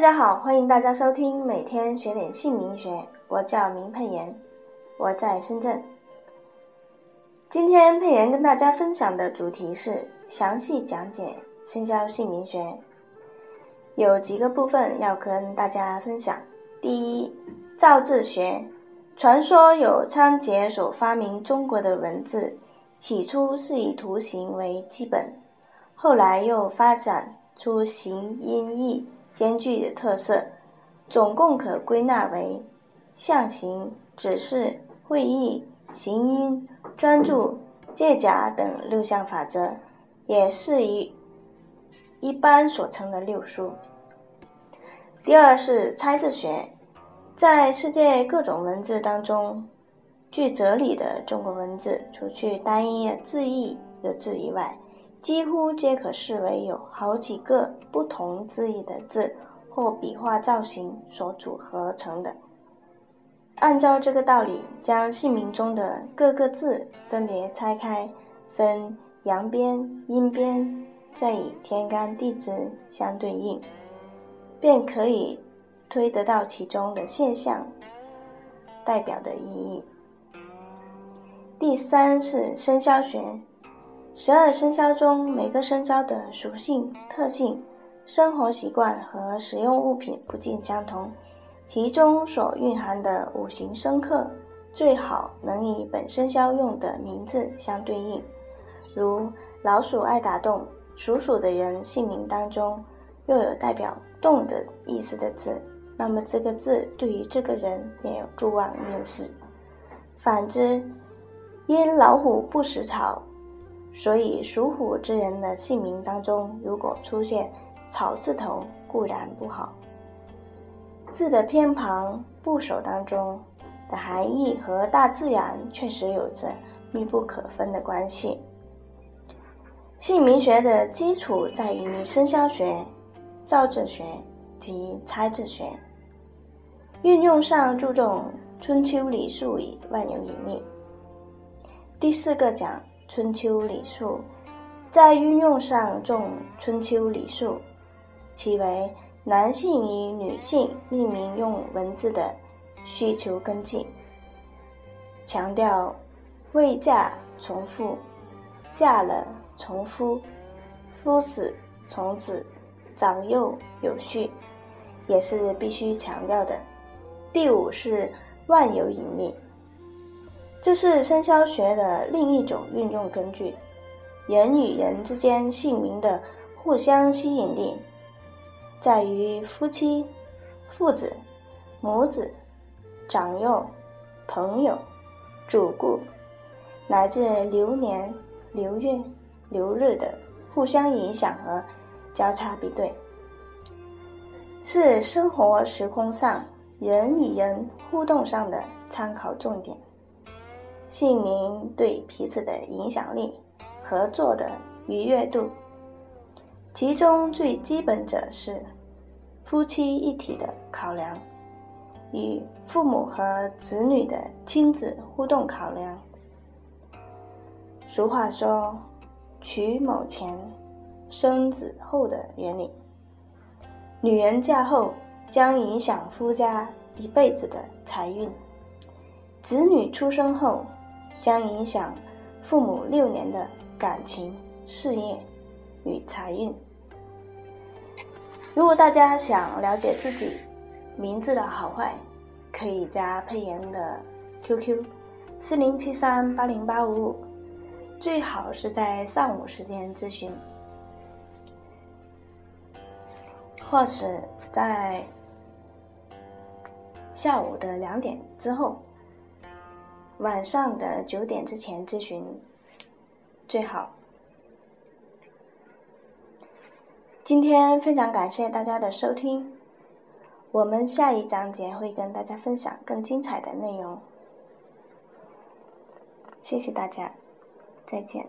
大家好，欢迎大家收听每天学点姓名学。我叫明佩妍，我在深圳。今天佩妍跟大家分享的主题是详细讲解生肖姓名学，有几个部分要跟大家分享。第一，造字学。传说有仓颉所发明中国的文字，起初是以图形为基本，后来又发展出形音义。兼具的特色，总共可归纳为象形、指示、会意、形音、专注、借假等六项法则，也是一一般所称的六书。第二是猜字学，在世界各种文字当中，具哲理的中国文字，除去单一字义的字以外。几乎皆可视为有好几个不同字义的字或笔画造型所组合成的。按照这个道理，将姓名中的各个字分别拆开，分阳边、阴边，再以天干地支相对应，便可以推得到其中的现象代表的意义。第三是生肖学。十二生肖中，每个生肖的属性、特性、生活习惯和使用物品不尽相同，其中所蕴含的五行生克最好能与本生肖用的名字相对应。如老鼠爱打洞，属鼠的人姓名当中又有代表“洞”的意思的字，那么这个字对于这个人也有助旺运势。反之，因老虎不食草。所以，属虎之人的姓名当中，如果出现草字头，固然不好。字的偏旁部首当中的含义和大自然确实有着密不可分的关系。姓名学的基础在于生肖学、造字学及猜字学，运用上注重春秋礼数以万有引力。第四个讲。春秋礼数，在运用上重春秋礼数，其为男性与女性命名用文字的需求根基。强调未嫁从父，嫁了从夫，夫死从子，长幼有序，也是必须强调的。第五是万有引力。这是生肖学的另一种运用根据。人与人之间姓名的互相吸引力，在于夫妻、父子、母子、长幼、朋友、主顾，乃至流年、流月、流日的互相影响和交叉比对，是生活时空上人与人互动上的参考重点。姓名对彼此的影响力、合作的愉悦度，其中最基本者是夫妻一体的考量，与父母和子女的亲子互动考量。俗话说“娶某前，生子后”的原理，女人嫁后将影响夫家一辈子的财运，子女出生后。将影响父母六年的感情、事业与财运。如果大家想了解自己名字的好坏，可以加佩妍的 QQ：四零七三八零八五五，最好是在上午时间咨询，或是在下午的两点之后。晚上的九点之前咨询最好。今天非常感谢大家的收听，我们下一章节会跟大家分享更精彩的内容。谢谢大家，再见。